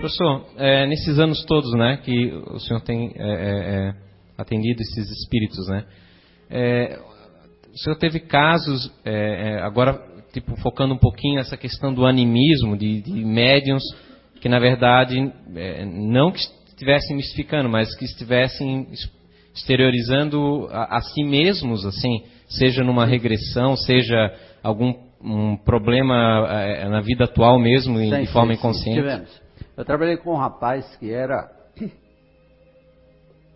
Professor, é, nesses anos todos, né, que o senhor tem é, é, é atendido esses espíritos, né, é, o senhor teve casos, é, agora, tipo, focando um pouquinho essa questão do animismo, de, de médiums, que na verdade, não que estivessem mistificando, mas que estivessem exteriorizando a, a si mesmos, assim, seja numa regressão, seja algum um problema na vida atual mesmo, sim, de forma sim, inconsciente? Tivemos. Eu trabalhei com um rapaz que era.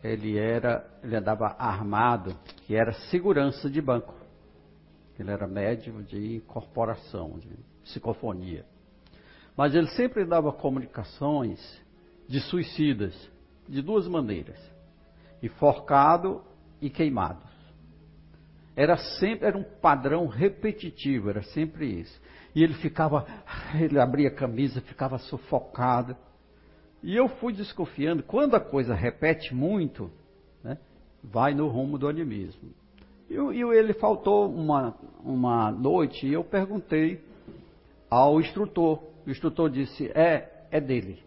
Ele era. Ele andava armado, que era segurança de banco. Ele era médium de incorporação, de psicofonia. Mas ele sempre dava comunicações de suicidas, de duas maneiras: enforcado e queimados. Era sempre, era um padrão repetitivo, era sempre isso. E ele ficava, ele abria a camisa, ficava sufocado. E eu fui desconfiando, quando a coisa repete muito, né, vai no rumo do animismo. E, e ele faltou uma, uma noite e eu perguntei ao instrutor. O instrutor disse: é, é dele,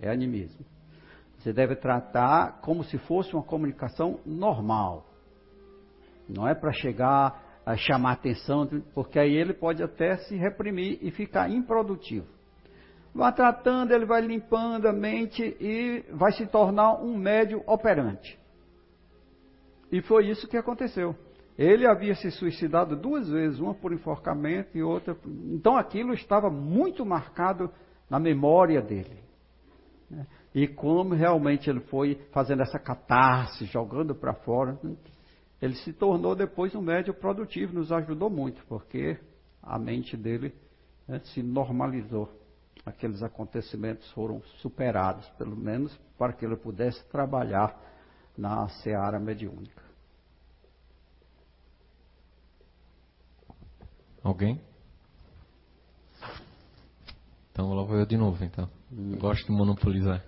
é animismo. Você deve tratar como se fosse uma comunicação normal. Não é para chegar a chamar atenção, porque aí ele pode até se reprimir e ficar improdutivo. Vai tratando, ele vai limpando a mente e vai se tornar um médio operante. E foi isso que aconteceu. Ele havia se suicidado duas vezes, uma por enforcamento e outra. Então aquilo estava muito marcado na memória dele. E como realmente ele foi fazendo essa catarse, jogando para fora, ele se tornou depois um médio produtivo, nos ajudou muito, porque a mente dele né, se normalizou. Aqueles acontecimentos foram superados, pelo menos para que ele pudesse trabalhar na seara mediúnica. Alguém? Então lá vou eu de novo, então. Hum. Gosto de monopolizar.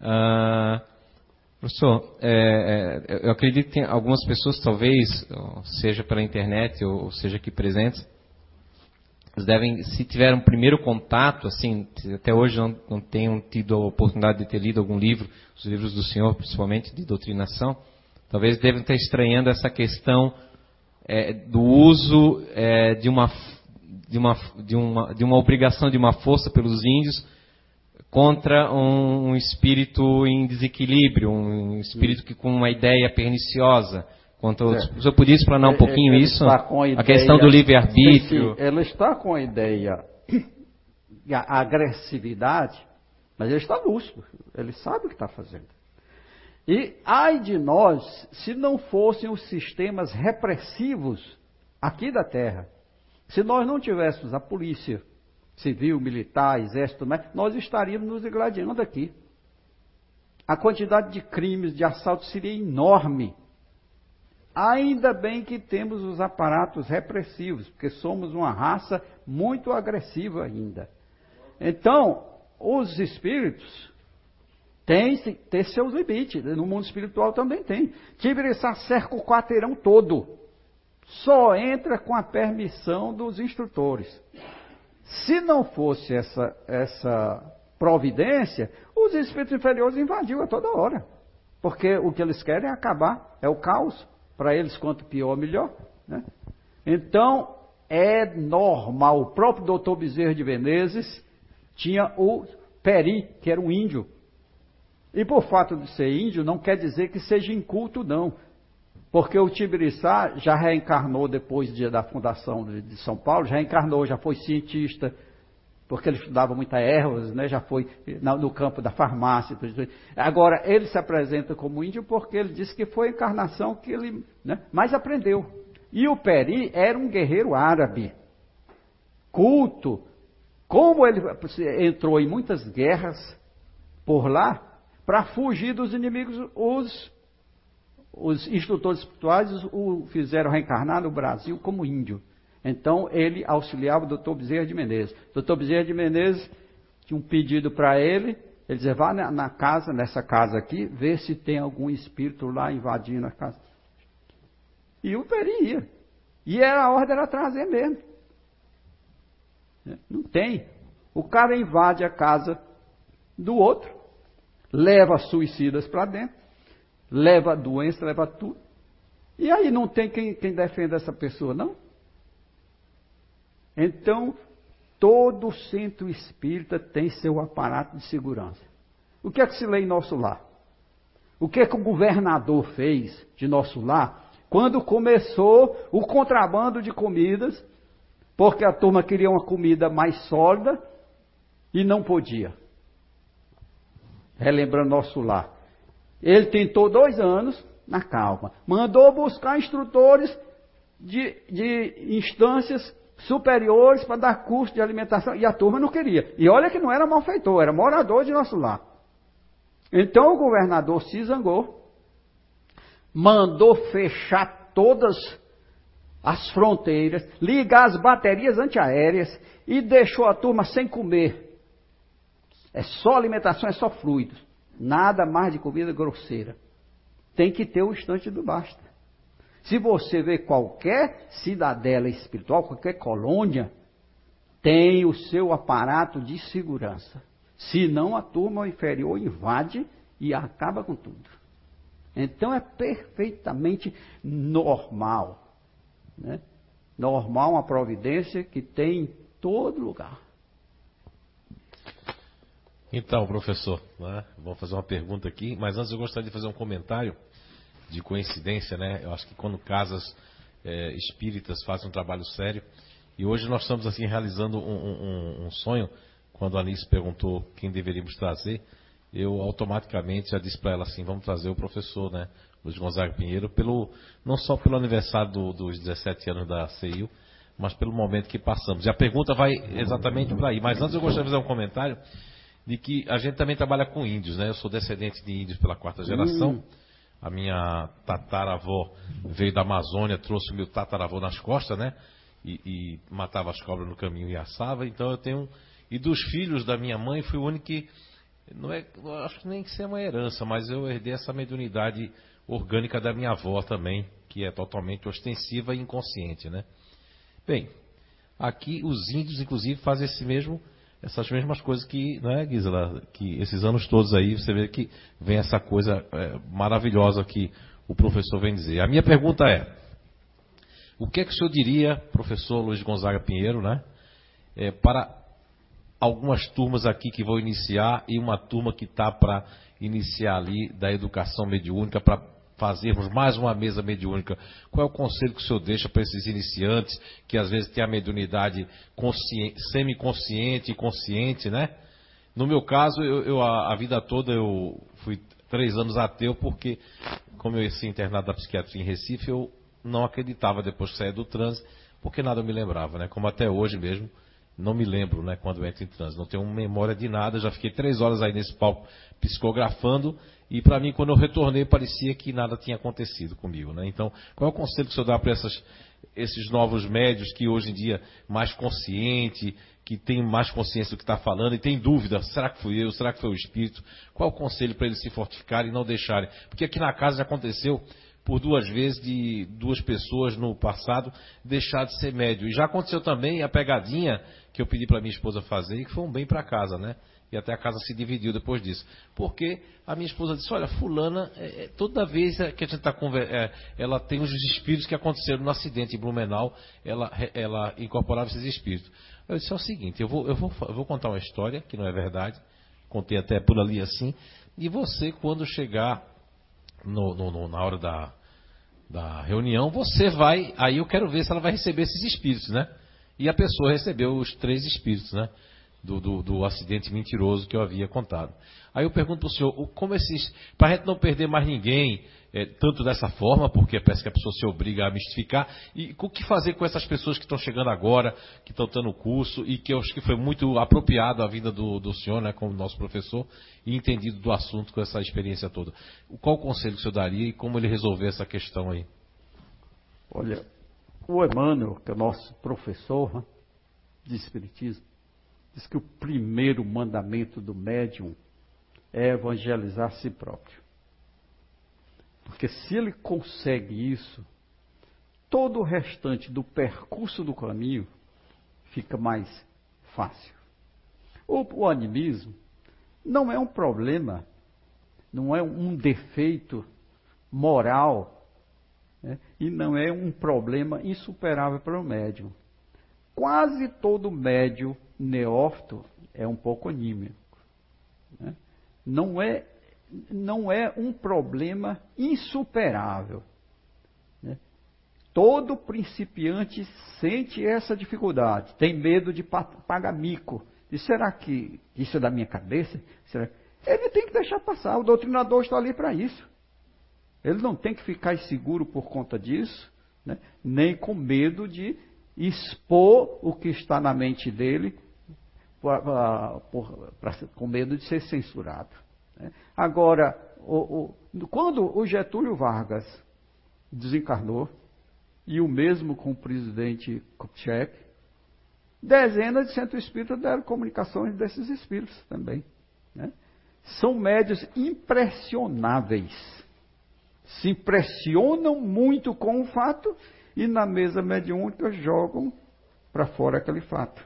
Uh, Professor, é, é, eu acredito que algumas pessoas, talvez, seja pela internet ou seja aqui presentes, devem, se tiveram um primeiro contato, assim, até hoje não, não tenham tido a oportunidade de ter lido algum livro, os livros do senhor, principalmente de doutrinação, talvez devem estar estranhando essa questão é, do uso é, de, uma, de, uma, de uma obrigação de uma força pelos índios contra um, um espírito em desequilíbrio, um espírito que com uma ideia perniciosa. Quanto o senhor podia explanar um é, pouquinho ele isso? A, a, questão do livre-arbítrio. Ela está com a ideia, a agressividade, mas ele está lúcido, ele sabe o que está fazendo. E ai de nós se não fossem os sistemas repressivos aqui da Terra, se nós não tivéssemos a polícia, civil, militar, exército, nós estaríamos nos gladiando aqui. A quantidade de crimes, de assaltos seria enorme. Ainda bem que temos os aparatos repressivos, porque somos uma raça muito agressiva ainda. Então, os espíritos têm ter seus limites. No mundo espiritual também tem. Tibiriçá cerca o quarteirão todo. Só entra com a permissão dos instrutores. Se não fosse essa, essa providência, os espíritos inferiores invadiam a toda hora. Porque o que eles querem é acabar, é o caos. Para eles, quanto pior, melhor. Né? Então, é normal. O próprio doutor Bezerra de Menezes tinha o Peri, que era um índio. E por fato de ser índio, não quer dizer que seja inculto, não. Porque o Tibiriçá já reencarnou depois de, da fundação de, São Paulo, já encarnou, já foi cientista, porque ele estudava muita ervas, né, já foi no campo da farmácia. Tudo, Agora, ele se apresenta como índio porque ele disse que foi a encarnação que ele né, mais aprendeu. E o Peri era um guerreiro árabe, culto. Como ele entrou em muitas guerras por lá, para fugir dos inimigos, os os instrutores espirituais o fizeram reencarnar no Brasil como índio. Então ele auxiliava o doutor Bezerra de Menezes. O doutor Bezerra de Menezes tinha um pedido para ele, ele dizia, vá na, casa, nessa casa aqui, ver se tem algum espírito lá invadindo a casa. E o Peri ia. E era, a ordem era trazer mesmo. Não tem. O cara invade a casa do outro, leva suicidas para dentro, leva doença, leva tudo. E aí não tem quem, quem defenda essa pessoa, não? Então, todo centro espírita tem seu aparato de segurança. O que é que se lê em nosso lar? O que é que o governador fez de nosso lar quando começou o contrabando de comidas, porque a turma queria uma comida mais sólida e não podia? Relembrando nosso lar. Ele tentou dois anos, na calma. Mandou buscar instrutores de, de instâncias superiores para dar curso de alimentação. E a turma não queria. E olha que não era malfeitor, era morador de nosso lar. Então o governador se zangou, mandou fechar todas as fronteiras, ligar as baterias antiaéreas e deixou a turma sem comer. É só alimentação, é só fluidos. Nada mais de comida grosseira. Tem que ter o instante do basta. Se você vê qualquer cidadela espiritual, qualquer colônia, tem o seu aparato de segurança. Senão a turma inferior invade e acaba com tudo. Então é perfeitamente normal. Né? Normal uma providência que tem em todo lugar. Então, professor, né, fazer uma pergunta aqui, mas antes eu gostaria de fazer um comentário de coincidência, né? Eu acho que quando casas é, espíritas fazem um trabalho sério, e hoje nós estamos assim realizando um, um, um sonho, quando a Alice perguntou quem deveríamos trazer, eu automaticamente já disse para ela assim, vamos trazer o professor, né? Luiz Gonzaga Pinheiro, pelo, não só pelo aniversário do, dos 17 anos da CIU, mas pelo momento que passamos. E a pergunta vai exatamente para aí. Mas antes eu gostaria de fazer um comentário de que a gente também trabalha com índios, né? Eu sou descendente de índios pela quarta geração. Hum. A minha tataravó veio da Amazônia, trouxe o meu tataravô nas costas, né? E, e, matava as cobras no caminho e assava. Então eu tenho. E dos filhos da minha mãe, fui o único que. Não é, acho que nem que seja uma herança, mas eu herdei essa mediunidade orgânica da minha avó também, que é totalmente ostensiva e inconsciente, né? Bem, aqui os índios, inclusive, fazem esse mesmo essas mesmas coisas que, não é, Gisela, que esses anos todos aí você vê que vem essa coisa é, maravilhosa que o professor vem dizer. A minha pergunta é: o que é que o senhor diria, professor Luiz Gonzaga Pinheiro, né, é, para algumas turmas aqui que vão iniciar e uma turma que está para iniciar ali da educação mediúnica para fazermos mais uma mesa mediúnica, qual é o conselho que o senhor deixa para esses iniciantes que às vezes têm a mediunidade semi-consciente e consciente, né? No meu caso, eu, eu a, a, vida toda eu fui três anos ateu porque, como eu ia internado da psiquiatria em Recife, eu não acreditava depois que saía do trânsito, porque nada me lembrava, né? Como até hoje mesmo, não me lembro, né? Quando eu entro em trânsito, não tenho memória de nada, já fiquei três horas aí nesse palco psicografando e para mim, quando eu retornei, parecia que nada tinha acontecido comigo. Né? Então, qual é o conselho que o senhor dá para esses novos médios que hoje em dia mais consciente, que tem mais consciência do que está falando e tem dúvida, será que fui eu, será que foi o espírito? Qual é o conselho para eles se fortificarem e não deixarem? Porque aqui na casa já aconteceu por duas vezes de duas pessoas no passado deixar de ser médio. E já aconteceu também a pegadinha que eu pedi para minha esposa fazer e que foi um bem para casa, né? E até a casa se dividiu depois disso. Porque a minha esposa disse: Olha, Fulana, é, é toda vez que a gente está conversando, é, ela tem os espíritos que aconteceram no acidente em Blumenau, ela, ela incorporava esses espíritos. Eu disse: É o seguinte, eu vou, eu, vou, eu vou contar uma história, que não é verdade, contei até por ali assim, e você, quando chegar no, no, no, na hora da, da reunião, você vai. Aí eu quero ver se ela vai receber esses espíritos, né? E a pessoa recebeu os três espíritos, né? Do, do, do, acidente mentiroso que eu havia contado. Aí eu pergunto para o senhor, como esses. Para a gente não perder mais ninguém, é, tanto dessa forma, porque parece que a pessoa se obriga a mistificar, e o que fazer com essas pessoas que estão chegando agora, que estão tendo o curso, e que eu acho que foi muito apropriado a vida do, do senhor, né, como nosso professor, e entendido do assunto com essa experiência toda. Qual o conselho que o senhor daria e como ele resolver essa questão aí? Olha, o Emmanuel, que é nosso professor né, de Espiritismo, diz que o primeiro mandamento do médium é evangelizar a si próprio. Porque se ele consegue isso, todo o restante do percurso do caminho fica mais fácil. O, o animismo não é um problema, não é um defeito moral né? e não é um problema insuperável para o médium. Quase todo médium neófito é um pouco anímico. Né? Não, é, não é um problema insuperável. Né? Todo principiante sente essa dificuldade, tem medo de pagar mico. E será que isso é da minha cabeça? Será? Ele tem que deixar passar. O doutrinador está ali para isso. Ele não tem que ficar inseguro por conta disso, né? nem com medo de expor o que está na mente dele, com medo de ser censurado. Né? Agora, o, o, quando o Getúlio Vargas desencarnou, e o mesmo com o presidente Kubitschek, dezenas de centros espíritas deram comunicações desses espíritos também. Né? São médios impressionáveis. Se impressionam muito com o fato e na mesa mediúnica jogam para fora aquele fato.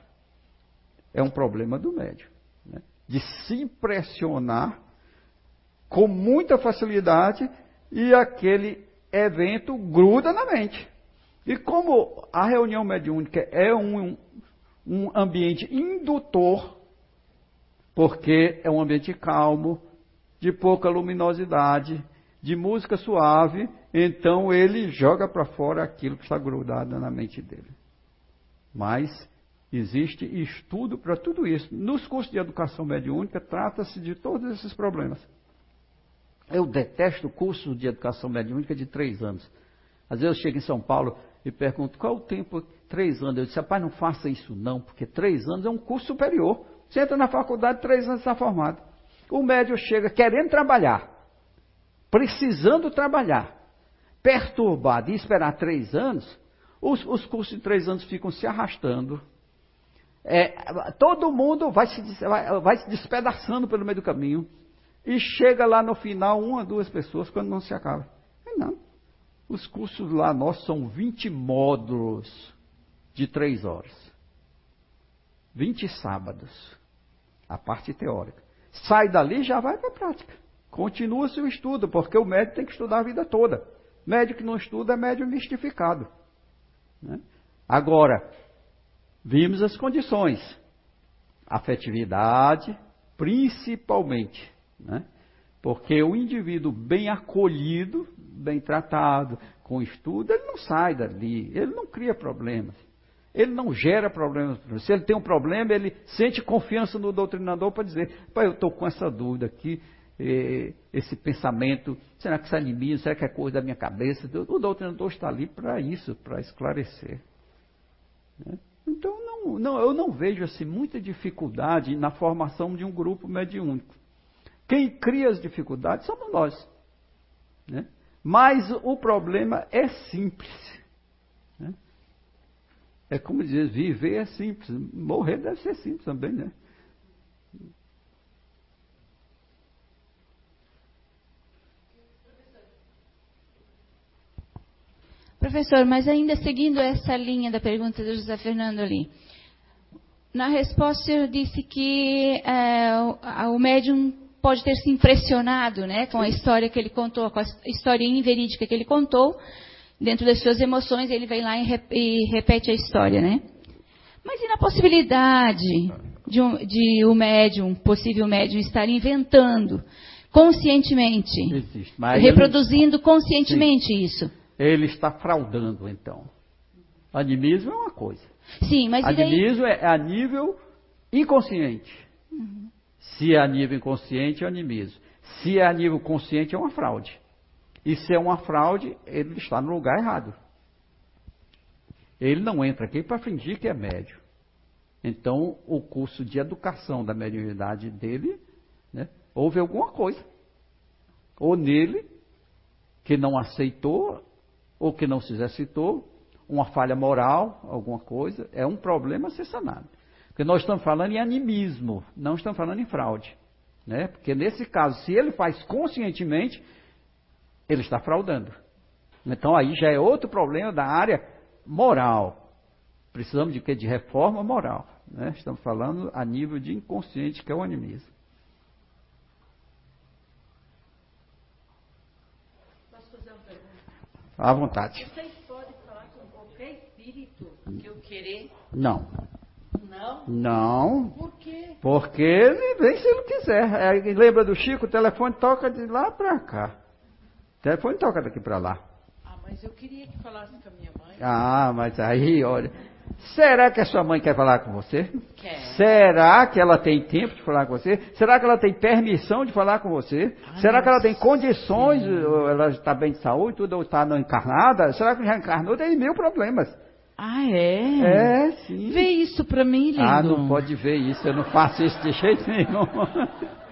É um problema do médium. Né? De se impressionar com muita facilidade e aquele evento gruda na mente. E como a reunião mediúnica é um, um ambiente indutor, porque é um ambiente calmo, de pouca luminosidade, de música suave, então ele joga para fora aquilo que está grudado na mente dele. Mas existe estudo para tudo isso. Nos cursos de educação mediúnica trata-se de todos esses problemas. Eu detesto o curso de educação mediúnica de três anos. Às vezes eu chego em São Paulo e pergunto qual o tempo, três anos. Eu disse, rapaz, não faça isso não, porque três anos é um curso superior. Você entra na faculdade, três anos está formado. O médium chega querendo trabalhar, precisando trabalhar, perturbado e esperar três anos, os, os cursos de três anos ficam se arrastando. É, todo mundo vai se, vai, vai se despedaçando pelo meio do caminho. E chega lá no final, uma, duas pessoas, quando não se acaba. não. Os cursos lá nossos são 20 módulos de três horas. 20 sábados. A parte teórica. Sai dali já vai para a prática. Continua seu estudo, porque o médico tem que estudar a vida toda. Médico que não estuda é médico mistificado. Né? Agora, vimos as condições. Afetividade, principalmente. Né? Porque o indivíduo bem acolhido, bem tratado, com estudo, ele não sai dali, ele não cria problemas. Ele não gera problemas. Se ele tem um problema, ele sente confiança no doutrinador para dizer: pai, eu estou com essa dúvida aqui, esse pensamento, será que isso é Será que é coisa da minha cabeça? O doutrinador está ali para isso, para esclarecer. Né? Então, não, não, eu não vejo assim, muita dificuldade na formação de um grupo mediúnico. Quem cria as dificuldades somos nós. Né? Mas o problema é simples. Né? É como dizer, viver é simples, morrer deve ser simples também, né? Professor, mas ainda seguindo essa linha da pergunta do José Fernando ali. Na resposta, o senhor disse que é, o, o médium pode ter se impressionado né, com a história que ele contou, com a história inverídica que ele contou, dentro das suas emoções, ele vem lá e, rep e repete a história, né? Mas e na possibilidade de, um, de o médium, possível médium, estar inventando conscientemente, Existe, reproduzindo ele... conscientemente Sim. isso? Ele está fraudando, então. Animismo é uma coisa. Sim, mas Animismo daí... é a nível inconsciente. Uhum. Se é a nível inconsciente, é animismo. Se é a nível consciente, é uma fraude. E se é uma fraude, ele está no lugar errado. Ele não entra aqui para fingir que é médio. Então, o curso de educação da mediunidade dele, né, houve alguma coisa. Ou nele, que não aceitou, ou que não se exercitou, uma falha moral, alguma coisa, é um problema a ser sanado. Porque nós estamos falando em animismo, não estamos falando em fraude. Né? Porque nesse caso, se ele faz conscientemente, ele está fraudando. Então aí já é outro problema da área moral. Precisamos de quê? De reforma moral. Né? Estamos falando a nível de inconsciente, que é o animismo. Posso fazer uma pergunta? À vontade. Vocês podem falar com qualquer espírito que eu querer? Não. Não? Não. Por quê? Porque ele vem se ele quiser. É, lembra do Chico? O telefone toca de lá para cá. O telefone toca daqui para lá. Ah, mas eu queria que falasse com a minha mãe. Ah, mas aí, olha. Será que a sua mãe quer falar com você? Quer. Será que ela tem tempo de falar com você? Será que ela tem permissão de falar com você? Ai, Será que ela tem condições? Ela está bem de saúde, tudo ou está não encarnada? Será que já encarnou? Tem mil problemas. Ah, é? É, sim. Vê isso pra mim, lindo. Ah, não pode ver isso. Eu não faço isso de jeito nenhum.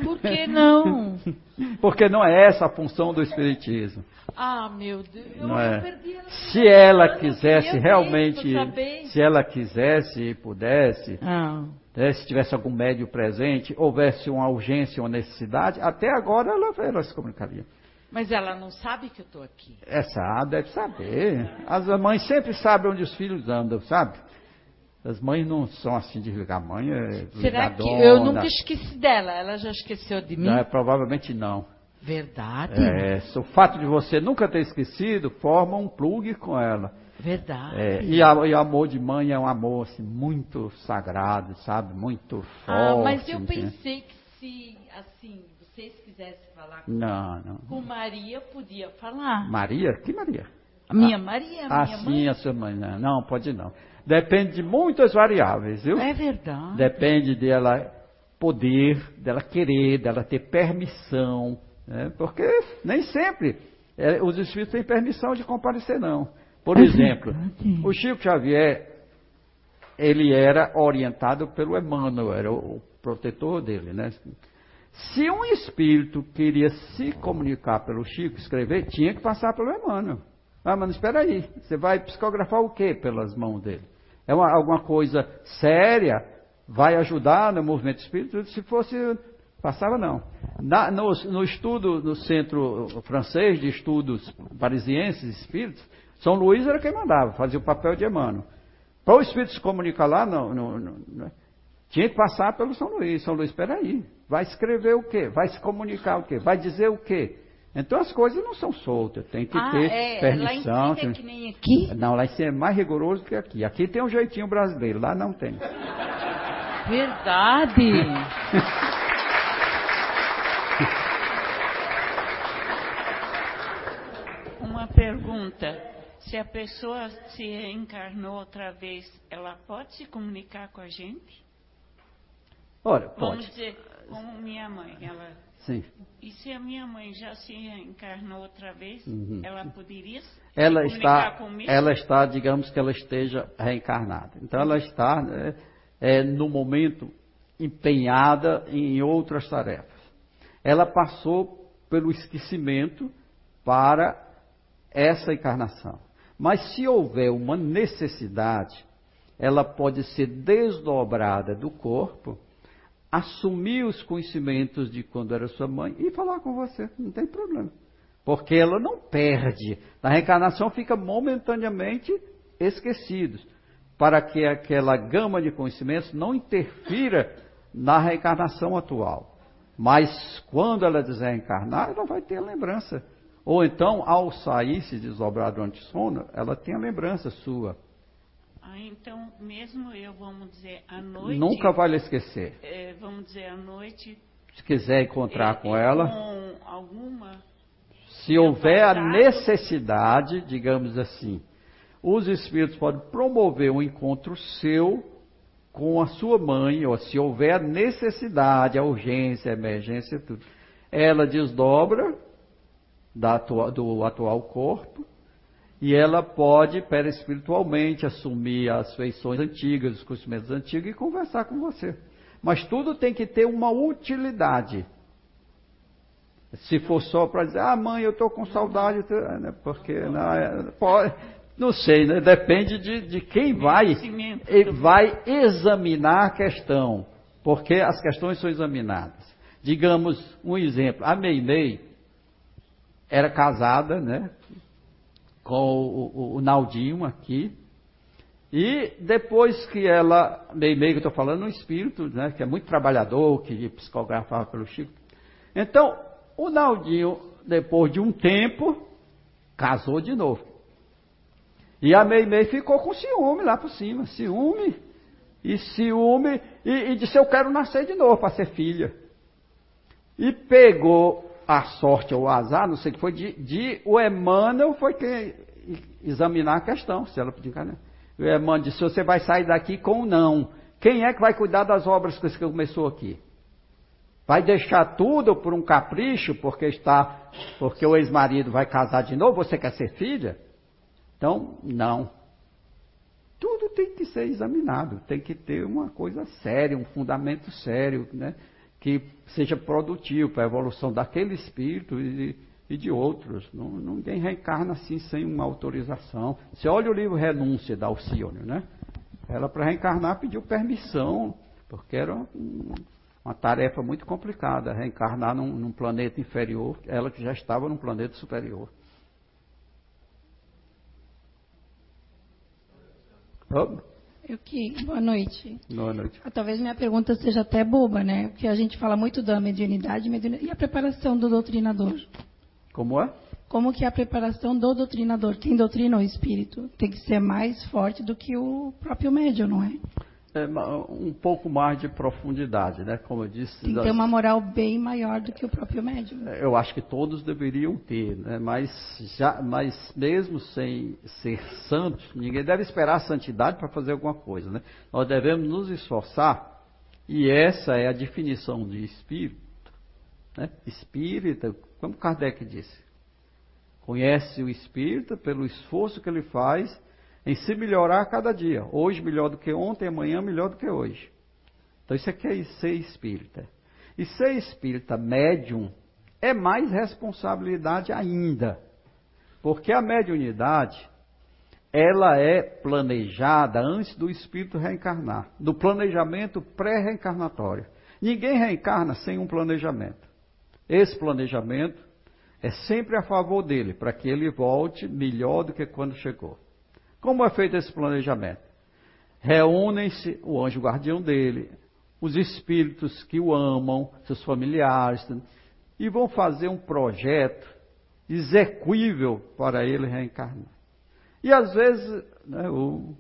Por que não? Porque não é essa a função do Espiritismo. Ah, meu Deus. Eu Não é. perdi ela. Se ela quisesse realmente, saber. se ela quisesse e pudesse, Ah. né, se tivesse algum médio presente, houvesse uma urgência, uma necessidade, até agora ela, ela se comunicaria. Mas ela não sabe que eu tô aqui. Essa deve saber. As mães sempre sabem onde os filhos andam, sabe? As mães não são assim de ligar. A mãe é Será que eu nunca esqueci dela? Ela já esqueceu de mim? Não, é, provavelmente não. Verdade. É, o fato de você nunca ter esquecido forma um plugue com ela. Verdade. É, e, a- e o amor de mãe é um amor assim, muito sagrado, sabe? Muito forte. ah, mas eu entende? pensei que se, assim, vocês quisessem falar com, Não, não. com Maria, podia falar. Maria? Que Maria? A minha Maria, a Ah, minha sim, mãe. a sua mãe. Não, não, pode não. Depende de muitas variáveis, viu? É verdade. Depende dela poder, dela querer, dela ter permissão. Né? Porque nem sempre é, os espíritos têm permissão de comparecer, não. Por É exemplo, o Chico Xavier, ele era orientado pelo Emmanuel, era o, o protetor dele, né? Se um espírito queria se comunicar pelo Chico, escrever, tinha que passar pelo Emmanuel. Ah, mas espera aí, você vai psicografar o quê pelas mãos dele? É uma, alguma coisa séria? Vai ajudar no movimento espírita? Se fosse, passava não. Na- no, no estudo, no centro francês de estudos parisienses espíritos, São Luís era quem mandava, fazia o papel de Emmanuel. Para o espírito se comunicar lá, não, não- não- não- tinha que passar pelo São Luís. São Luís, espera aí, vai escrever o quê? Vai se comunicar o quê? Vai dizer o quê? Então as coisas não são soltas, tem que ah, ter é, permissão. Lá em tem- é que nem aqui? Não, lá em cima é mais rigoroso que aqui. Aqui tem um jeitinho brasileiro, lá não tem. Verdade. Uma pergunta. Se a pessoa se reencarnou outra vez, ela pode se comunicar com a gente? Ora, Vamos pode. dizer, como minha mãe. Ela, Sim. e se a minha mãe já se reencarnou outra vez, Uhum. ela poderia se Ela comunicar está, comigo? ela está, digamos que ela esteja reencarnada. Então ela está né, é, no momento empenhada em outras tarefas. Ela passou pelo esquecimento para essa encarnação. Mas se houver uma necessidade, ela pode ser desdobrada do corpo, assumir os conhecimentos de quando era sua mãe e falar com você, não tem problema. Porque ela não perde. Na reencarnação fica momentaneamente esquecidos, para que aquela gama de conhecimentos não interfira na reencarnação atual. Mas quando ela desencarnar, ela vai ter a lembrança. Ou então, ao sair, se desdobrar durante o sono, ela tem a lembrança sua. Ah, então, mesmo eu, vamos dizer, à noite... Nunca vai lhe esquecer. eh, vamos dizer, à noite... Se quiser encontrar eh, com eh, ela, Com alguma... se houver a necessidade, digamos assim, os espíritos podem promover um encontro seu com a sua mãe, ou se houver a necessidade, a urgência, a emergência, tudo. Ela desdobra da atua- do atual corpo e ela pode, perispiritualmente, assumir as feições antigas, os conhecimentos antigos e conversar com você. Mas tudo tem que ter uma utilidade. Se for só para dizer, ah, mãe, eu estou com saudade, ah, né, porque não, é, pode, não sei, né, depende de, de quem vai, vai examinar a questão, porque as questões são examinadas. Digamos um exemplo, a Meimei era casada, né, com o, o- o Naldinho aqui, E depois que ela, meio meio que eu estou falando, um espírito, né, que é muito trabalhador, que psicografava pelo Chico. Então, o Naldinho, depois de um tempo, casou de novo. E a Meimei ficou com ciúme lá por cima, ciúme, e ciúme, e, e disse, eu quero nascer de novo para ser filha. E pegou a sorte ou o azar, não sei o que foi, de, de o Emmanuel foi quem examinar a questão, se ela podia encarnar. O Emmanuel disse, você vai sair daqui com não. Quem é que vai cuidar das obras que começou aqui? Vai deixar tudo por um capricho, porque está, porque o ex-marido vai casar de novo, você quer ser filha? Então, não. Tudo tem que ser examinado, tem que ter uma coisa séria, um fundamento sério, né? Que seja produtivo para a evolução daquele espírito e, e de outros. Não, ninguém reencarna assim sem uma autorização. Você olha o livro Renúncia da Alcione, né? Ela para reencarnar pediu permissão, porque era um, uma tarefa muito complicada, reencarnar num, num planeta inferior, ela que já estava num planeta superior. Oh. Eu que, boa noite. Boa noite. Ah, talvez minha pergunta seja até boba, né? Porque a gente fala muito da mediunidade, mediunidade e a preparação do doutrinador. Como é? Como que é a preparação do doutrinador? Quem doutrina o espírito tem que ser mais forte do que o próprio médium, não é? É, um pouco mais de profundidade, né? Como eu disse. Tem que ter uma moral bem maior do que o próprio médium. É, eu acho que todos deveriam ter, né? Mas, já, mas mesmo sem ser santos, ninguém deve esperar a santidade para fazer alguma coisa, né? Nós devemos nos esforçar, e essa é a definição de espírito, né? Espírita, como Kardec disse, conhece o espírito pelo esforço que ele faz em se melhorar a cada dia. Hoje melhor do que ontem, amanhã melhor do que hoje. Então isso aqui é ser espírita. E ser espírita médium é mais responsabilidade ainda. Porque a mediunidade, ela é planejada antes do espírito reencarnar, do planejamento pré-reencarnatório. Ninguém reencarna sem um planejamento. Esse planejamento é sempre a favor dele, para que ele volte melhor do que quando chegou. Como é feito esse planejamento? Reúnem-se o anjo guardião dele, os espíritos que o amam, seus familiares, e vão fazer um projeto execuível para ele reencarnar. E às vezes né, o,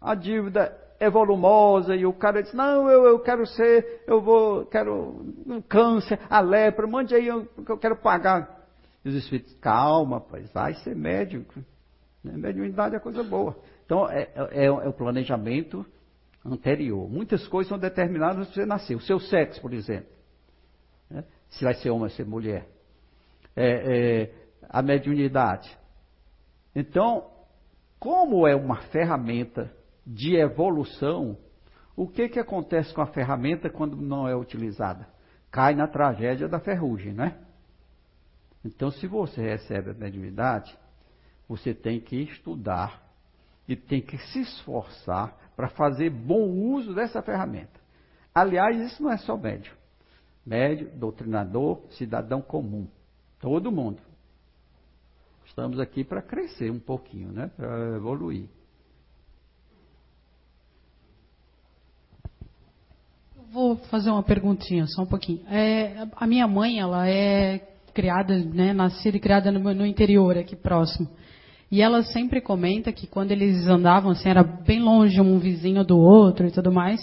a dívida é volumosa e o cara diz, não, eu, eu quero ser, eu vou, quero um câncer, a lepra, mande aí, eu, eu quero pagar. E os espíritos, calma, pois vai ser médico. Né? Mediunidade é coisa boa. Então, é, é, é, o planejamento anterior. Muitas coisas são determinadas de você nascer. O seu sexo, por exemplo. Né? Se vai ser homem ou ser mulher. É, é, a mediunidade. Então, como é uma ferramenta de evolução, o que, que acontece com a ferramenta quando não é utilizada? Cai na tragédia da ferrugem, né? Então, se você recebe a mediunidade, você tem que estudar e tem que se esforçar para fazer bom uso dessa ferramenta. Aliás, isso não é só médio. Médio, doutrinador, cidadão comum. Todo mundo. Estamos aqui para crescer um pouquinho, né? para evoluir. Vou fazer uma perguntinha, só um pouquinho. É, a minha mãe, ela é criada, né, nascida e criada no, no interior, aqui próximo. E ela sempre comenta que quando eles andavam, assim, era bem longe um vizinho do outro e tudo mais.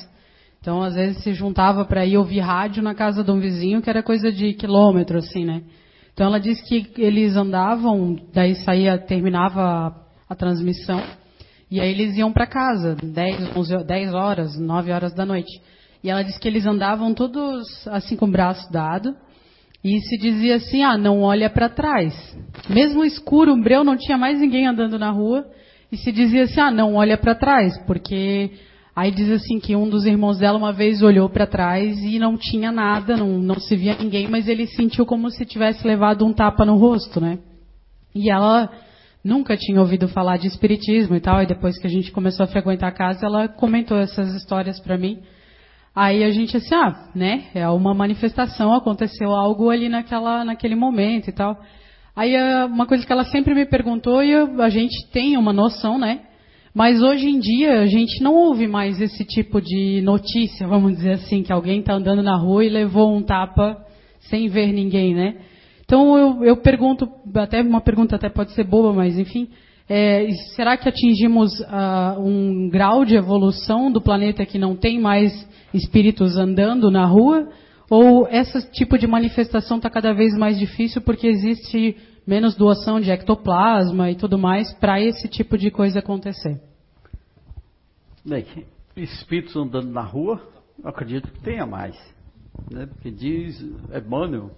Então, às vezes, se juntava para ir ouvir rádio na casa de um vizinho, que era coisa de quilômetro, assim, né? Então, ela disse que eles andavam, daí saía, terminava a, transmissão, e aí eles iam para casa, 10, 11, 10 horas, 9 horas da noite. E ela disse que eles andavam todos assim com o braço dado, e se dizia assim: ah, não olha para trás. Mesmo escuro, um breu, não tinha mais ninguém andando na rua. E se dizia assim: ah, não olha para trás, porque aí diz assim que um dos irmãos dela uma vez olhou para trás e não tinha nada, não, não se via ninguém, mas ele sentiu como se tivesse levado um tapa no rosto, né? E ela nunca tinha ouvido falar de espiritismo e tal, e depois que a gente começou a frequentar a casa, ela comentou essas histórias para mim. Aí a gente assim, ah, né, é uma manifestação, aconteceu algo ali naquela, naquele momento e tal. Aí uma coisa que ela sempre me perguntou e a gente tem uma noção, né, Mas hoje em dia a gente não ouve mais esse tipo de notícia, vamos dizer assim, que alguém está andando na rua e levou um tapa sem ver ninguém, né? Então eu, eu pergunto, até uma pergunta até pode ser boba, mas enfim, é, será que atingimos uh, um grau de evolução do planeta que não tem mais espíritos andando na rua? Ou esse tipo de manifestação está cada vez mais difícil porque existe menos doação de ectoplasma e tudo mais para esse tipo de coisa acontecer? Bem, espíritos andando na rua, eu acredito que tenha mais. Né? Porque diz Emmanuel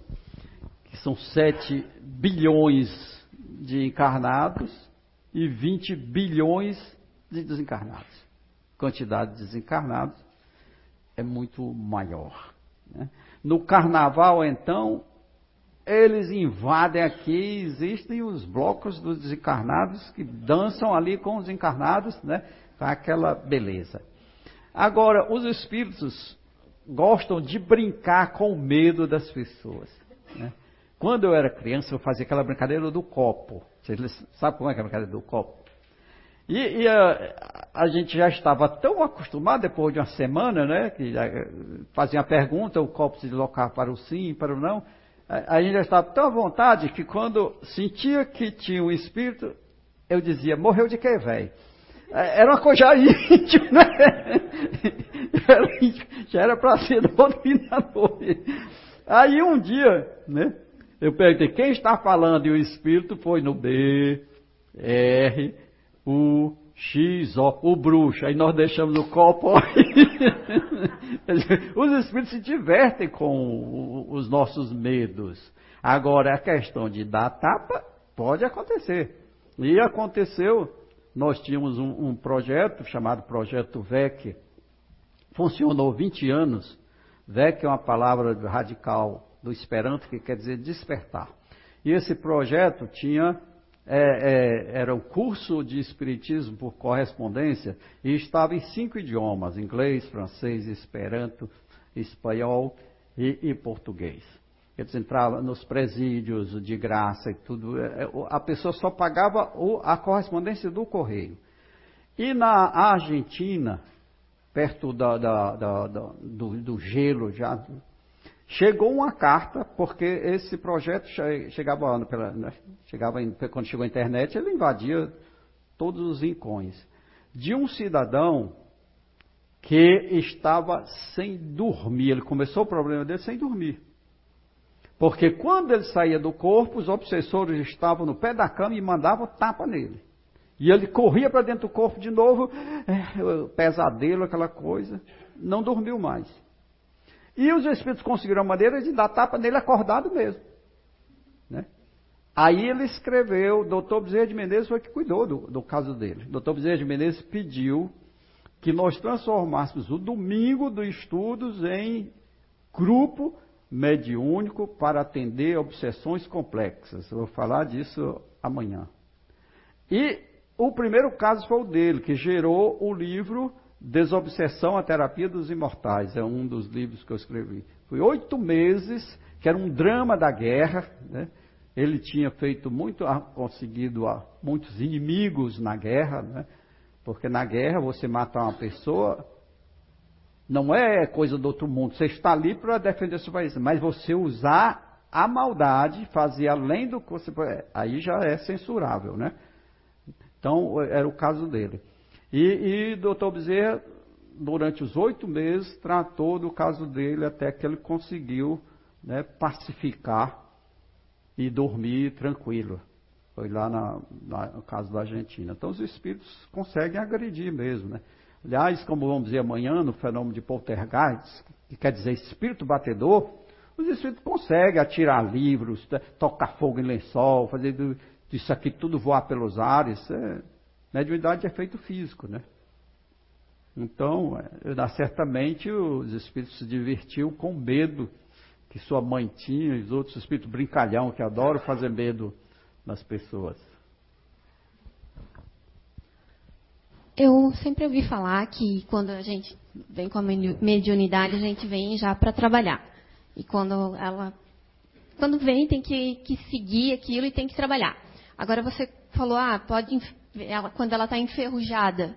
que são 7 bilhões de encarnados e 20 bilhões de desencarnados. Quantidade de desencarnados é muito maior. Né? No carnaval, então, eles invadem aqui, existem os blocos dos desencarnados que dançam ali com os encarnados, né? com aquela beleza. Agora, os espíritos gostam de brincar com o medo das pessoas. Né? Quando eu era criança, eu fazia aquela brincadeira do copo. Vocês sabem como é que é a brincadeira do copo? E, e a, a, gente já estava tão acostumado, depois de uma semana, né? Que fazia a pergunta, o copo se deslocava para o sim, para o não. A, a gente já estava tão à vontade que quando sentia que tinha um espírito, eu dizia, morreu de quê, velho? Era uma coisa íntima, né? já era para ser doutrinador. Aí um dia, né? Eu perguntei, quem está falando? E o Espírito foi no B, R, U, X, O, o bruxo. Aí nós deixamos o copo Os Espíritos se divertem com os nossos medos. Agora, a questão de dar tapa pode acontecer. E aconteceu, nós tínhamos um, um projeto chamado Projeto VEC, funcionou 20 anos. VEC é uma palavra radical do Esperanto, que quer dizer despertar. E esse projeto tinha é, é, era o curso de Espiritismo por correspondência e estava em cinco idiomas: inglês, francês, esperanto, espanhol e, e português. Eles entravam nos presídios de graça e tudo. É, é, a pessoa só pagava a correspondência do correio. E na Argentina, perto da, da, da, do, do, gelo já Chegou uma carta, porque esse projeto chegava, pela, né, chegava quando chegou a internet, ele invadia todos os rincões, de um cidadão que estava sem dormir. Ele começou o problema dele sem dormir. Porque quando ele saía do corpo, os obsessores estavam no pé da cama e mandavam tapa nele. E ele corria para dentro do corpo de novo, é, pesadelo, aquela coisa. Não dormiu mais. E os espíritos conseguiram a maneira de dar tapa nele acordado mesmo. Né? Aí ele escreveu, o doutor Bezerra de Menezes foi que cuidou do, do caso dele. O doutor Bezerra de Menezes pediu que nós transformássemos o domingo dos estudos em grupo mediúnico para atender obsessões complexas. Vou falar disso amanhã. E o primeiro caso foi o dele, que gerou o livro Desobsessão, a Terapia dos Imortais, é um dos livros que eu escrevi. Foi oito meses, que era um drama da guerra. Né? Ele tinha feito muito, conseguido muitos inimigos na guerra, né? porque na guerra você matar uma pessoa não é coisa do outro mundo. Você está ali para defender seu país, mas você usar a maldade, fazer além do que você aí já é censurável, né? Então era o caso dele. E, e doutor Bezerra, durante os oito meses, tratou do caso dele até que ele conseguiu né, pacificar e dormir tranquilo. Foi lá na, na, no caso da Argentina. Então os espíritos conseguem agredir mesmo. Né? Aliás, como vamos dizer amanhã, no fenômeno de poltergeist, que quer dizer espírito batedor, os espíritos conseguem atirar livros, né, tocar fogo em lençol, fazer isso aqui tudo voar pelos ares. É, Mediunidade é feito físico, né? Então, é, certamente os espíritos se divertiam com medo que sua mãe tinha, e os outros espíritos brincalhão que adoram fazer medo nas pessoas. Eu sempre ouvi falar que quando a gente vem com a mediunidade, a gente vem já para trabalhar. E quando ela quando vem, tem que, que seguir aquilo e tem que trabalhar. Agora você falou, ah, pode ela, quando ela está enferrujada.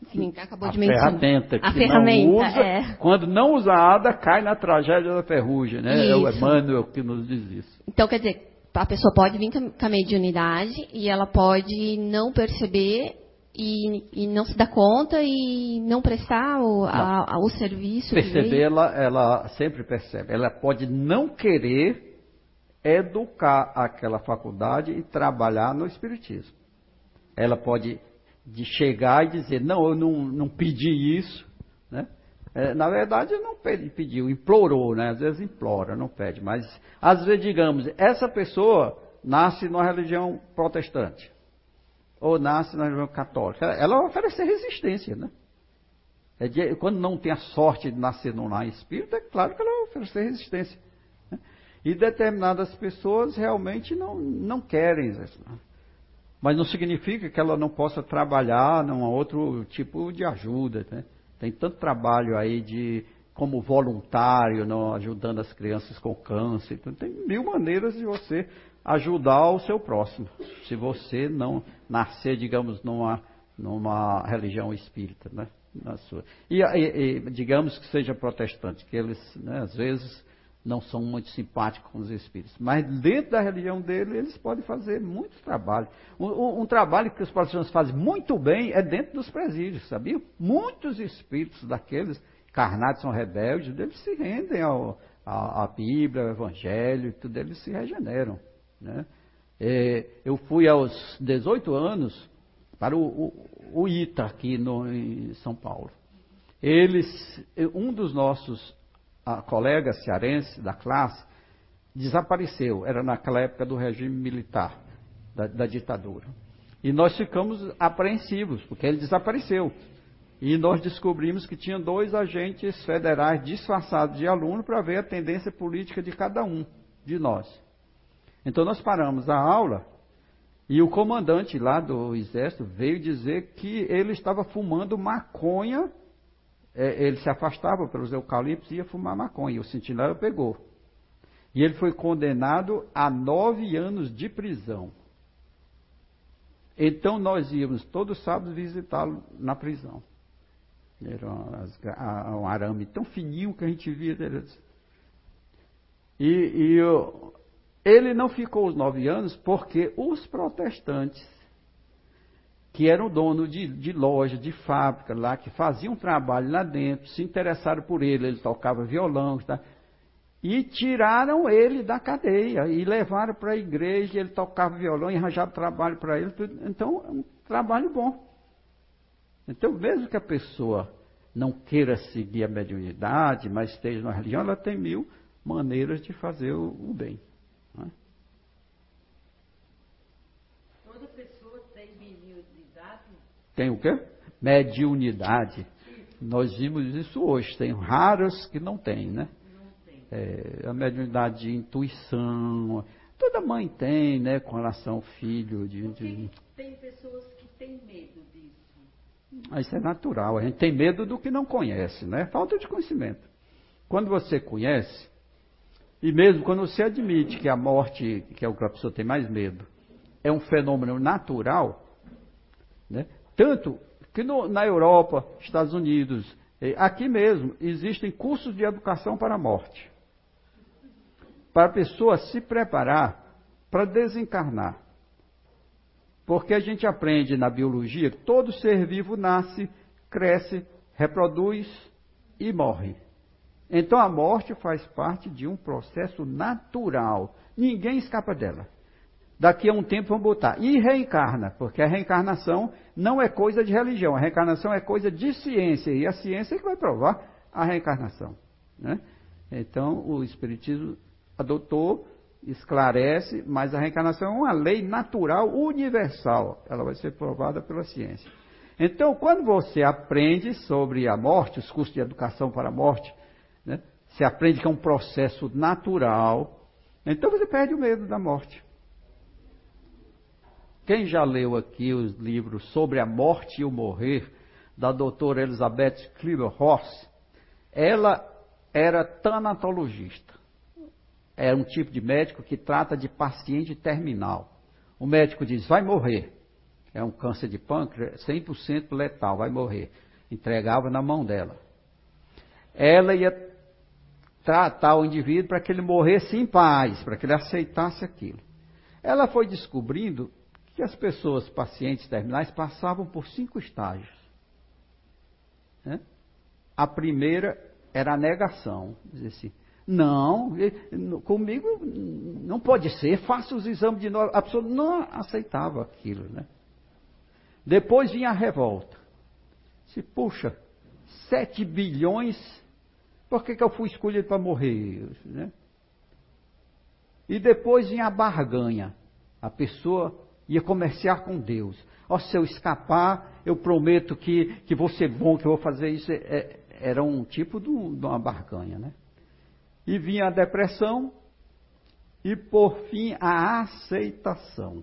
Enfim, acabou a de mencionar. ferramenta que a ferramenta, não usa, é. quando não usada, cai na tragédia da ferrugem, né? É o Isso. Emmanuel que nos diz isso. Então, quer dizer, a pessoa pode vir com a mediunidade e ela pode não perceber e, e não se dar conta e não prestar o, a- a- o serviço. Perceber, ela, ela sempre percebe. Ela pode não querer educar aquela faculdade e trabalhar no Espiritismo. Ela pode de chegar e dizer, não, eu não, não pedi isso. Né? É, na verdade, não pedi- pediu, implorou, né? às vezes implora, não pede. Mas, às vezes, digamos, essa pessoa nasce numa religião protestante. Ou nasce na religião católica. Ela vai oferecer resistência, né? É de- quando não tem a sorte de nascer num lar espírita, é claro que ela vai oferecer resistência. né? E determinadas pessoas realmente não, não querem isso. né? Mas não significa que ela não possa trabalhar num outro tipo de ajuda. Né? Tem tanto trabalho aí de como voluntário, não, ajudando as crianças com câncer. Então, tem mil maneiras de você ajudar o seu próximo. Se você não nascer, digamos, numa, numa religião espírita, né? Na sua. E, e- e, digamos que seja protestante, que eles, né, às vezes, não são muito simpáticos com os espíritos. Mas dentro da religião dele, eles podem fazer muito trabalho. Um, um- trabalho que os protestantes fazem muito bem é dentro dos presídios, sabia? Muitos espíritos daqueles carnados são rebeldes, eles se rendem ao, à, à Bíblia, ao Evangelho, tudo, eles se regeneram. Né? É, eu fui aos 18 anos para o, o, o ITA aqui no, em São Paulo. Eles, um dos nossos ah, colegas cearenses da classe desapareceu. Era naquela época do regime militar, da, da ditadura. E nós ficamos apreensivos, porque ele desapareceu. E nós descobrimos que tinha dois agentes federais disfarçados de aluno para ver a tendência política de cada um de nós. Então nós paramos a aula e o comandante lá do exército veio dizer que ele estava fumando maconha. É, ele se afastava pelos eucaliptos e ia fumar maconha. E o sentinela pegou. E ele foi condenado a nove anos de prisão. Então nós íamos todos sábados visitá-lo na prisão. Era um arame tão fininho que a gente via dele. E, e o- ele não ficou os nove anos porque os protestantes, que eram donos de, de loja, de fábrica lá, que faziam trabalho lá dentro, se interessaram por ele, ele tocava violão, tá? e tiraram ele da cadeia e levaram para a igreja, ele tocava violão e arranjaram trabalho para ele. tudo. Então, é um trabalho bom. Então, mesmo que a pessoa não queira seguir a mediunidade, mas esteja na religião, ela tem mil maneiras de fazer o, o bem. não é? Toda pessoa tem mediunidade. Tem o quê? Mediunidade. Nós vimos isso hoje. Tem raras que não tem, né? É, a mediunidade de intuição. Toda mãe tem, né? Com relação ao filho. De, de... Tem pessoas que têm medo disso. Ah, Isso é natural. A gente tem medo do que não conhece, né? Falta de conhecimento. Quando você conhece, e mesmo quando você admite que a morte, que é o que a pessoa tem mais medo, é um fenômeno natural, né? Tanto que no- na Europa, Estados Unidos, eh, aqui mesmo, existem cursos de educação para a morte. Para a pessoa se preparar para desencarnar. Porque a gente aprende na biologia que todo ser vivo nasce, cresce, reproduz e morre. Então a morte faz parte de um processo natural. Ninguém escapa dela. Daqui a um tempo vão botar. E reencarna, porque a reencarnação não é coisa de religião, a reencarnação é coisa de ciência, e a ciência é que vai provar a reencarnação. Né? Então o Espiritismo adotou, esclarece, mas a reencarnação é uma lei natural universal. Ela vai ser provada pela ciência. Então, quando você aprende sobre a morte, os cursos de educação para a morte, né? você aprende que é um processo natural, então você perde o medo da morte. Quem já leu aqui os livros sobre a morte e o morrer, da doutora Elizabeth Kleber-Ross, ela era tanatologista. É um tipo de médico que trata de paciente terminal. O médico diz, vai morrer. é um câncer de pâncreas 100% letal, vai morrer. Entregava na mão dela. Ela ia tratar o indivíduo para que ele morresse em paz, para que ele aceitasse aquilo. Ela foi descobrindo que as pessoas pacientes terminais passavam por cinco estágios. Né? A primeira era a negação, dizer assim, não, comigo não pode ser, faça os exames de novo. A pessoa não aceitava aquilo, né? Depois vinha a revolta. Se, puxa, 7 bilhões, por que, que eu fui escolhido para morrer? Né? E depois vinha a barganha. A pessoa ia comerciar com Deus. Oh, se eu escapar, eu prometo que, que vou ser bom, que eu vou fazer isso. É, era um tipo de, uma barganha, né? E vinha a depressão e, por fim, a aceitação.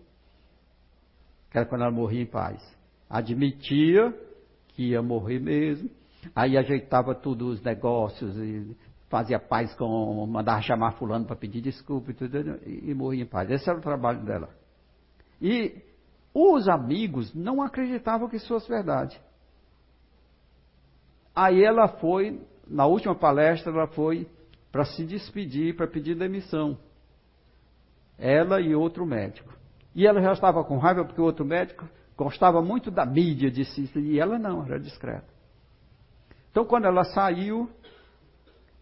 Que era quando ela morria em paz. Admitia que ia morrer mesmo, aí ajeitava tudo os negócios e fazia paz com, mandava chamar fulano para pedir desculpa e tudo, e, e morria em paz. Esse era o trabalho dela. E os amigos não acreditavam que isso fosse verdade. Aí ela foi, na última palestra, ela foi para se despedir, para pedir demissão. Ela e outro médico. E ela já estava com raiva porque o outro médico gostava muito da mídia, disse, e ela não, era discreta. Então, quando ela saiu,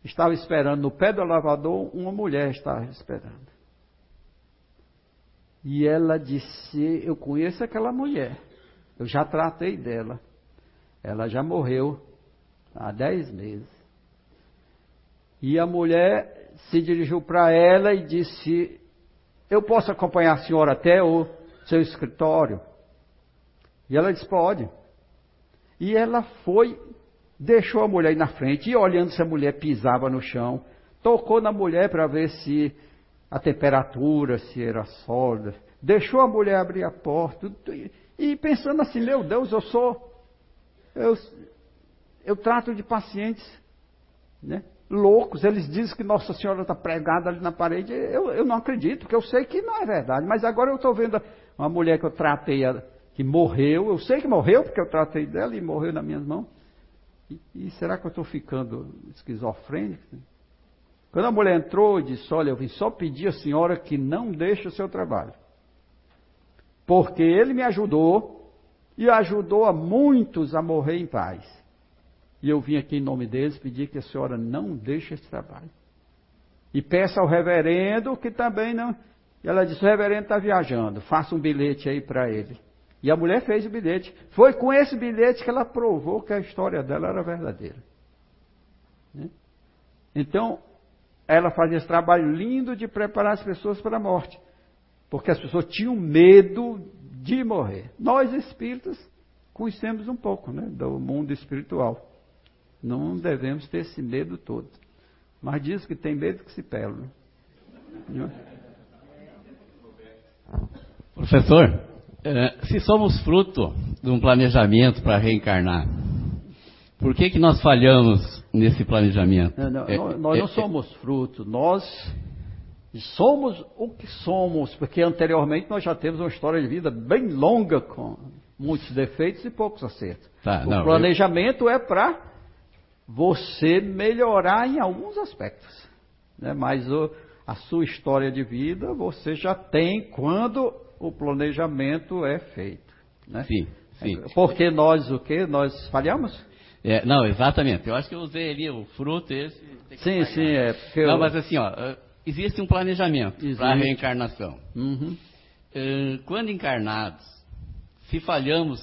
estava esperando no pé do lavador, uma mulher estava esperando. E ela disse: Eu conheço aquela mulher, eu já tratei dela, ela já morreu há dez meses. E a mulher se dirigiu para ela e disse: Eu posso acompanhar a senhora até o seu escritório? E ela disse: Pode. E ela foi, deixou a mulher ir na frente, e olhando se a mulher pisava no chão, tocou na mulher para ver se a temperatura, se era sólida, deixou a mulher abrir a porta, e pensando assim: Meu Deus, eu sou. Eu, eu trato de pacientes né, loucos, eles dizem que Nossa Senhora está pregada ali na parede. Eu, eu não acredito, porque eu sei que não é verdade. Mas agora eu estou vendo uma mulher que eu tratei, que morreu. Eu sei que morreu, porque eu tratei dela e morreu nas minhas mãos. E, e será que eu estou ficando esquizofrênico? Quando a mulher entrou e disse: Olha, eu vim só pedir à senhora que não deixe o seu trabalho. Porque ele me ajudou e ajudou a muitos a morrer em paz. E eu vim aqui em nome deles pedir que a senhora não deixe esse trabalho. E peça ao reverendo que também não. E ela disse: o reverendo está viajando, faça um bilhete aí para ele. E a mulher fez o bilhete. Foi com esse bilhete que ela provou que a história dela era verdadeira. Né? Então, ela fazia esse trabalho lindo de preparar as pessoas para a morte. Porque as pessoas tinham medo de morrer. Nós espíritas conhecemos um pouco né, do mundo espiritual. Não devemos ter esse medo todo. Mas diz que tem medo que se pele. Né? Professor, eh, se somos fruto de um planejamento para reencarnar, por que, que nós falhamos nesse planejamento? Não, não, é, nós é, não somos fruto, nós somos o que somos, porque anteriormente nós já temos uma história de vida bem longa com muitos defeitos e poucos acertos. Tá, o não, planejamento eu... é para você melhorar em alguns aspectos. Né? Mas o, a sua história de vida você já tem quando o planejamento é feito. Né? Sim, sim. Porque nós o que? Nós falhamos? É, não, exatamente. Eu acho que eu usei ali o fruto esse. Sim, sim, é. Não, eu... mas assim, ó, existe um planejamento para a reencarnação. Uhum. Eh, quando encarnados, se falhamos,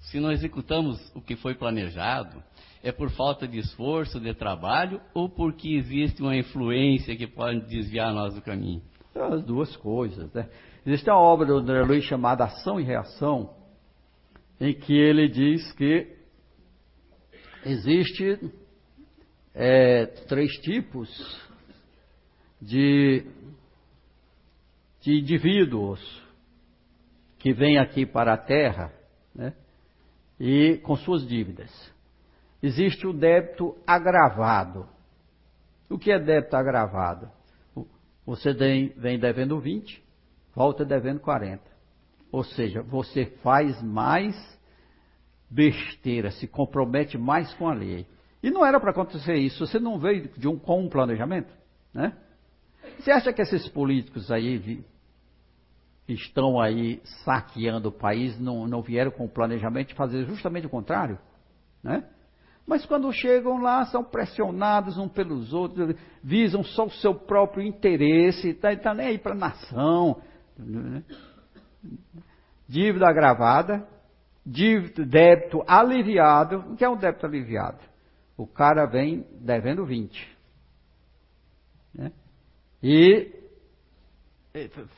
se não executamos o que foi planejado, é por falta de esforço, de trabalho, ou porque existe uma influência que pode desviar nós do caminho? As duas coisas. Né? Existe uma obra do André Luiz chamada Ação e Reação, em que ele diz que existe é, três tipos de, de indivíduos que vêm aqui para a Terra né, e com suas dívidas existe o débito agravado. O que é débito agravado? Você vem devendo 20, volta devendo 40. Ou seja, você faz mais besteira, se compromete mais com a lei. E não era para acontecer isso. Você não veio de um, com um planejamento? Né? Você acha que esses políticos aí que estão aí saqueando o país não, não vieram com o planejamento de fazer justamente o contrário? Né? Mas quando chegam lá, são pressionados uns pelos outros, visam só o seu próprio interesse, está tá nem aí para a nação. Né? Dívida agravada, dívida, débito aliviado. O que é um débito aliviado? O cara vem devendo 20. Né? E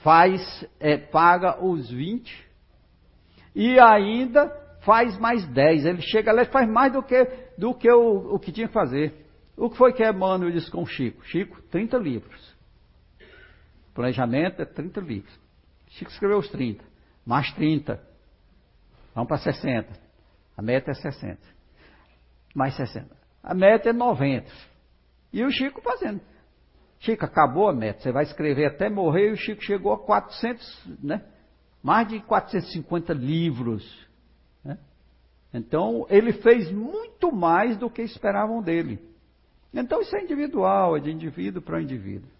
faz, é, paga os 20 e ainda faz mais 10. Ele chega lá e faz mais do que, do que o, o que tinha que fazer. O que foi que Emmanuel disse com Chico? Chico, 30 livros. Planejamento é 30 livros. Chico escreveu os 30. Mais 30. Vamos para 60. A meta é 60. Mais 60. A meta é 90. E o Chico fazendo. Chico, acabou a meta. Você vai escrever até morrer e o Chico chegou a 400, né? Mais de 450 livros. Né? Então, ele fez muito mais do que esperavam dele. Então, isso é individual, é de indivíduo para indivíduo.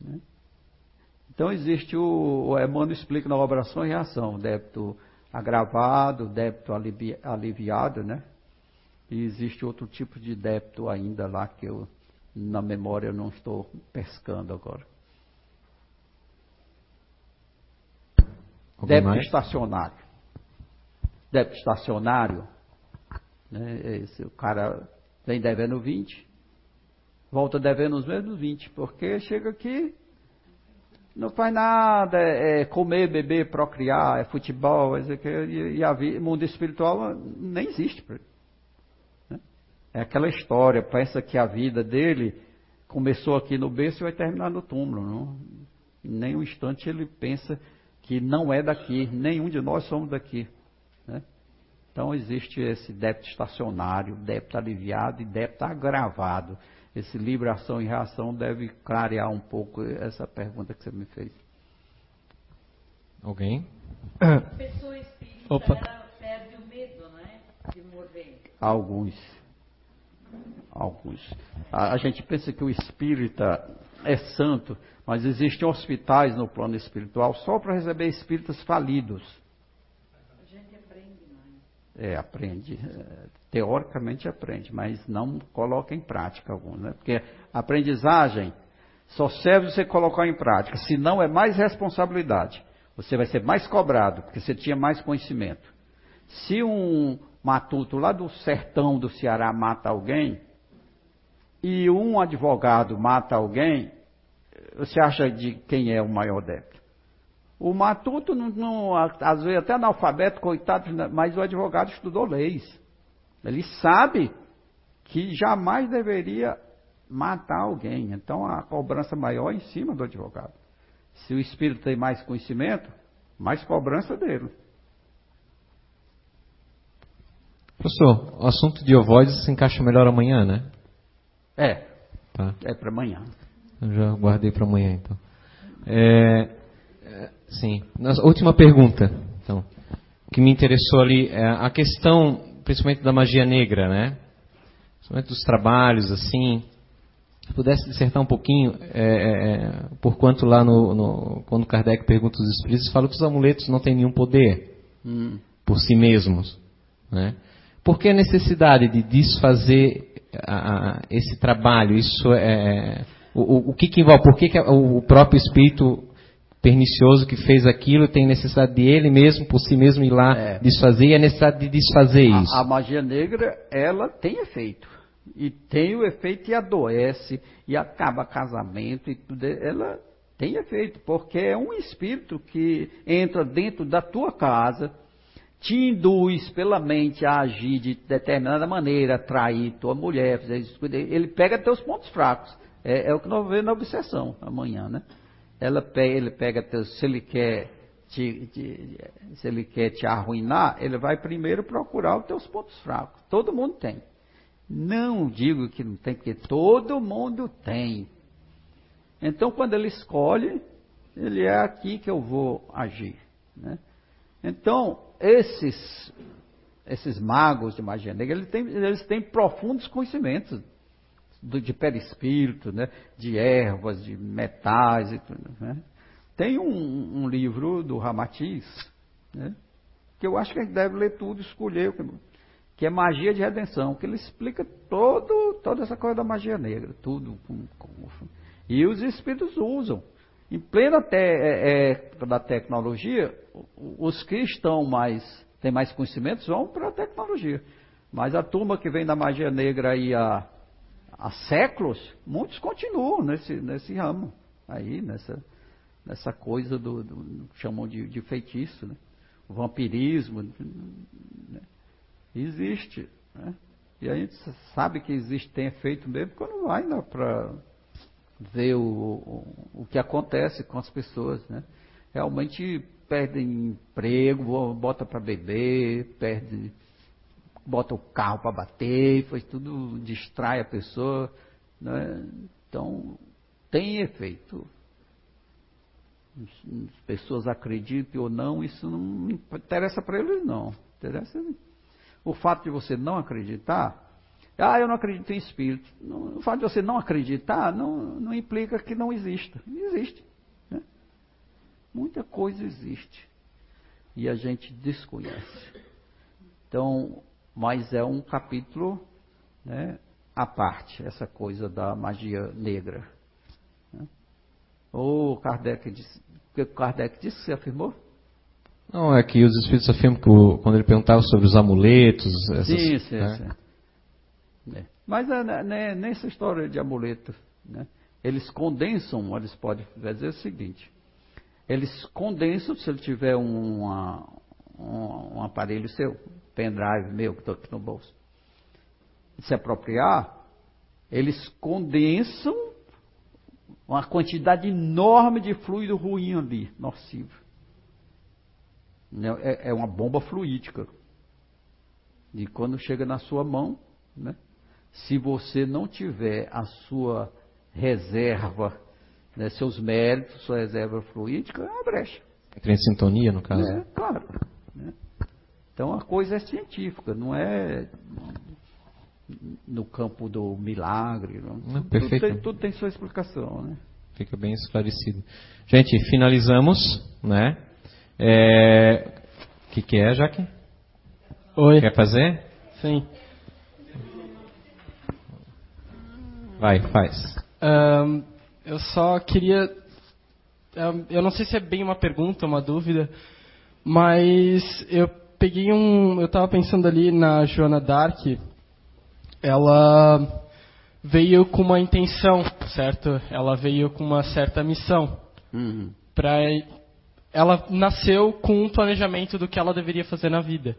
Né? Então, existe o, o Emmanuel explica na oração e reação, débito agravado, débito alivi, aliviado, né? E existe outro tipo de débito ainda lá que eu, na memória, eu não estou pescando agora. Alguém débito mais? estacionário. Débito estacionário, né? Esse, o cara vem devendo 20, volta devendo os mesmos 20, porque chega aqui, não faz nada, é, é comer, beber, procriar, é futebol, é, e, e a vida, mundo espiritual nem existe. Né? É aquela história, pensa que a vida dele começou aqui no berço e vai terminar no túmulo. Não? Nem um instante ele pensa que não é daqui, nenhum de nós somos daqui. Né? Então existe esse débito estacionário, débito aliviado e débito agravado esse livre ação e reação deve clarear um pouco essa pergunta que você me fez. Alguém? A pessoa espírita Opa. perde o medo, né? De morrer. Alguns. Alguns. A, a gente pensa que o espírita é santo, mas existem hospitais no plano espiritual só para receber espíritas falidos. A gente aprende mais. É, aprende teoricamente aprende, mas não coloca em prática alguns, né? Porque aprendizagem só serve você colocar em prática, senão é mais responsabilidade. Você vai ser mais cobrado, porque você tinha mais conhecimento. Se um matuto lá do sertão do Ceará mata alguém, e um advogado mata alguém, você acha de quem é o maior débito? O matuto, não, não, às vezes até analfabeto, coitado, mas o advogado estudou leis. Ele sabe que jamais deveria matar alguém. Então a cobrança maior é em cima do advogado. Se o espírito tem mais conhecimento, mais cobrança dele. Professor, o assunto de ovoides se encaixa melhor amanhã, né? É. Tá. É para amanhã. Eu já guardei para amanhã, então. É, é, sim. Nossa, última pergunta, então, que me interessou ali, é a questão principalmente da magia negra, né? Principalmente dos trabalhos, assim. Se pudesse dissertar um pouquinho, é, é, é, por quanto lá no, no, quando Kardec pergunta os espíritos, fala que os amuletos não têm nenhum poder hum. por si mesmos, né? Por que a necessidade de desfazer a, a, esse trabalho? Isso é o, o que, que envolve? Por que, que o próprio espírito pernicioso que fez aquilo tem necessidade de ele mesmo, por si mesmo, ir lá é. desfazer, e a necessidade de desfazer a, isso. A magia negra, ela tem efeito. E tem o efeito e adoece, e acaba casamento, e tudo. Ela tem efeito, porque é um espírito que entra dentro da tua casa, te induz pela mente a agir de determinada maneira, trair tua mulher, ele pega teus pontos fracos. É, é o que nós vemos na obsessão amanhã, né? Ela, ele pega, se ele quer te, te, se ele quer te arruinar, ele vai primeiro procurar os teus pontos fracos. Todo mundo tem. Não digo que não tem, porque todo mundo tem. Então, quando ele escolhe, ele é aqui que eu vou agir. Né? Então, esses, esses magos de magia negra, eles têm, eles têm profundos conhecimentos de perispírito, né? de ervas, de metais e tudo. Né? Tem um, um, livro do Ramatiz, né? que eu acho que a gente deve ler tudo, escolher, que é Magia de Redenção, que ele explica todo, toda essa coisa da magia negra, tudo. Com, com, e os espíritos usam. Em plena te, é, é, da tecnologia, os que estão mais, têm mais conhecimentos vão para a tecnologia. Mas a turma que vem da magia negra aí há, há séculos, muitos continuam nesse, nesse ramo, aí, nessa, nessa coisa do, do chamam de, de feitiço, né? o vampirismo. Né? Existe. Né? E a gente sabe que existe, tem efeito mesmo quando vai para ver o, o, o, que acontece com as pessoas, né? Realmente perdem emprego, bota para beber, perde, bota o carro para bater, faz tudo, distrai a pessoa, né? Então, tem efeito. As pessoas acreditem ou não, isso não interessa para eles não. Interessa o fato de você não acreditar ah, eu não acredito em espírito. O fato de você não acreditar não, não implica que não exista. Existe. Né? Muita coisa existe. E a gente desconhece. Então, mas é um capítulo né, à parte, essa coisa da magia negra. O Kardec disse. O que Kardec disse que você afirmou? Não, é que os espíritos afirmam que o, quando ele perguntava sobre os amuletos. Essas, sim, sim, né? sim. Né? Mas é, né, né, nessa história de amuleto, né? eles condensam, eles podem dizer o seguinte, eles condensam, se ele tiver um, uma, um, um aparelho seu, pendrive meu que estou aqui no bolso, se apropriar, eles condensam uma quantidade enorme de fluido ruim ali, nocivo. Né? É, é uma bomba fluídica. E quando chega na sua mão, né? se você não tiver a sua reserva, né, seus méritos, sua reserva fluídica, é uma brecha. Entra em sintonia, no caso? É, claro. Né? Então a coisa é científica, não é no campo do milagre. Não. Não, perfeito. Tudo, tem, tudo tem sua explicação. Né? Fica bem esclarecido. Gente, finalizamos, né? É... O que, que é, Jaque? Oi. Quer fazer? Sim. Vai, faz. Um, eu só queria. Eu não sei se é bem uma pergunta, uma dúvida, mas eu peguei um. Eu estava pensando ali na Joana Dark. Ela veio com uma intenção, certo? Ela veio com uma certa missão. Uhum. Pra, ela nasceu com um planejamento do que ela deveria fazer na vida.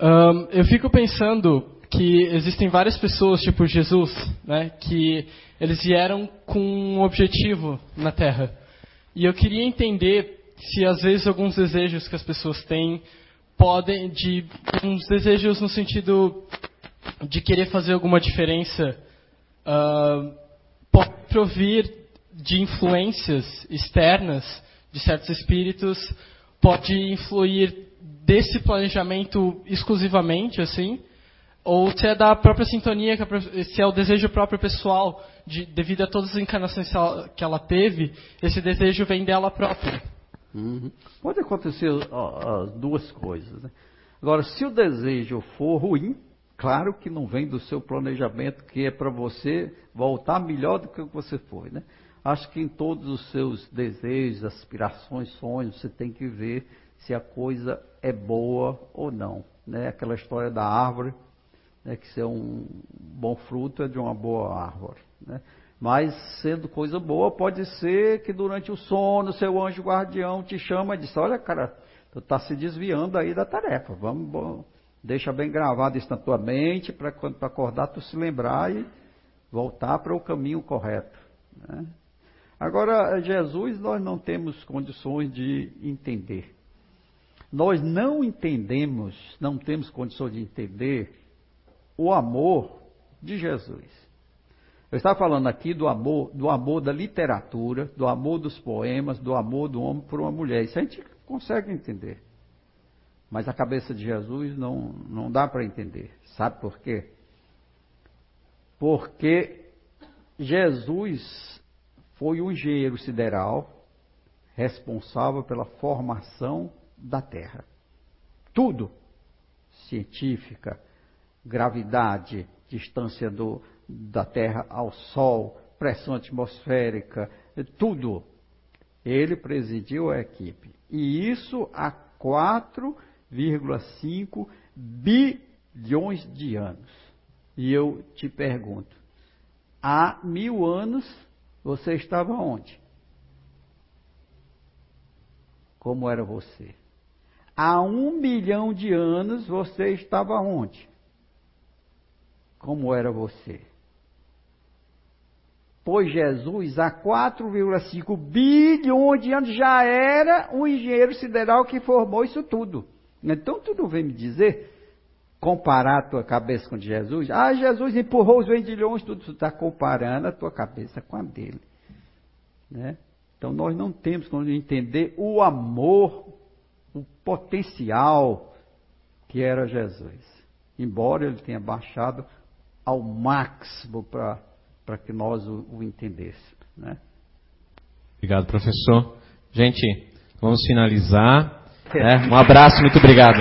Um, eu fico pensando que existem várias pessoas, tipo Jesus, né, que eles vieram com um objetivo na Terra. E eu queria entender se às vezes alguns desejos que as pessoas têm podem, de uns desejos no sentido de querer fazer alguma diferença, uh, pode provir de influências externas de certos espíritos, pode influir desse planejamento exclusivamente, assim, ou se é da própria sintonia, se é o desejo próprio pessoal, de, devido a todas as encarnações que ela teve, esse desejo vem dela própria. Uhum. Pode acontecer as duas coisas. Né? Agora, se o desejo for ruim, claro que não vem do seu planejamento, que é para você voltar melhor do que você foi. Né? Acho que em todos os seus desejos, aspirações, sonhos, você tem que ver se a coisa é boa ou não. Né? Aquela história da árvore né, que ser um bom fruto é de uma boa árvore. Né? Mas, sendo coisa boa, pode ser que durante o sono, seu anjo guardião te chama e diz: Olha, cara, tu está se desviando aí da tarefa. Vamos, bom, deixa bem gravado isso na tua mente, para quando tu acordar, tu se lembrar e voltar para o caminho correto. Né? Agora, Jesus, nós não temos condições de entender. Nós não entendemos, não temos condições de entender o amor de Jesus. Eu estava falando aqui do amor, do amor da literatura, do amor dos poemas, do amor do homem por uma mulher. Isso a gente conseguem entender. Mas a cabeça de Jesus não, não dá para entender. Sabe por quê? Porque Jesus foi o engenheiro sideral responsável pela formação da Terra. Tudo. Científica, gravidade, distância do, da Terra ao Sol, pressão atmosférica, tudo. Ele presidiu a equipe. E isso há 4,5 bilhões de anos. E eu te pergunto: há mil anos você estava onde? Como era você? Há um milhão de anos você estava onde? Como era você? Pois Jesus, há 4,5 bilhões de anos, já era um engenheiro sideral que formou isso tudo. Então, tu não vem me dizer, comparar a tua cabeça com Jesus. Ah, Jesus empurrou os vendilhões, tudo. Tu está comparando a tua cabeça com a dele. Né? Então, nós não temos como entender o amor, o potencial que era Jesus. Embora ele tenha baixado ao máximo para para que nós o, o entendêssemos. Né? Obrigado, professor. Gente, vamos finalizar. Né? Um abraço, muito obrigado.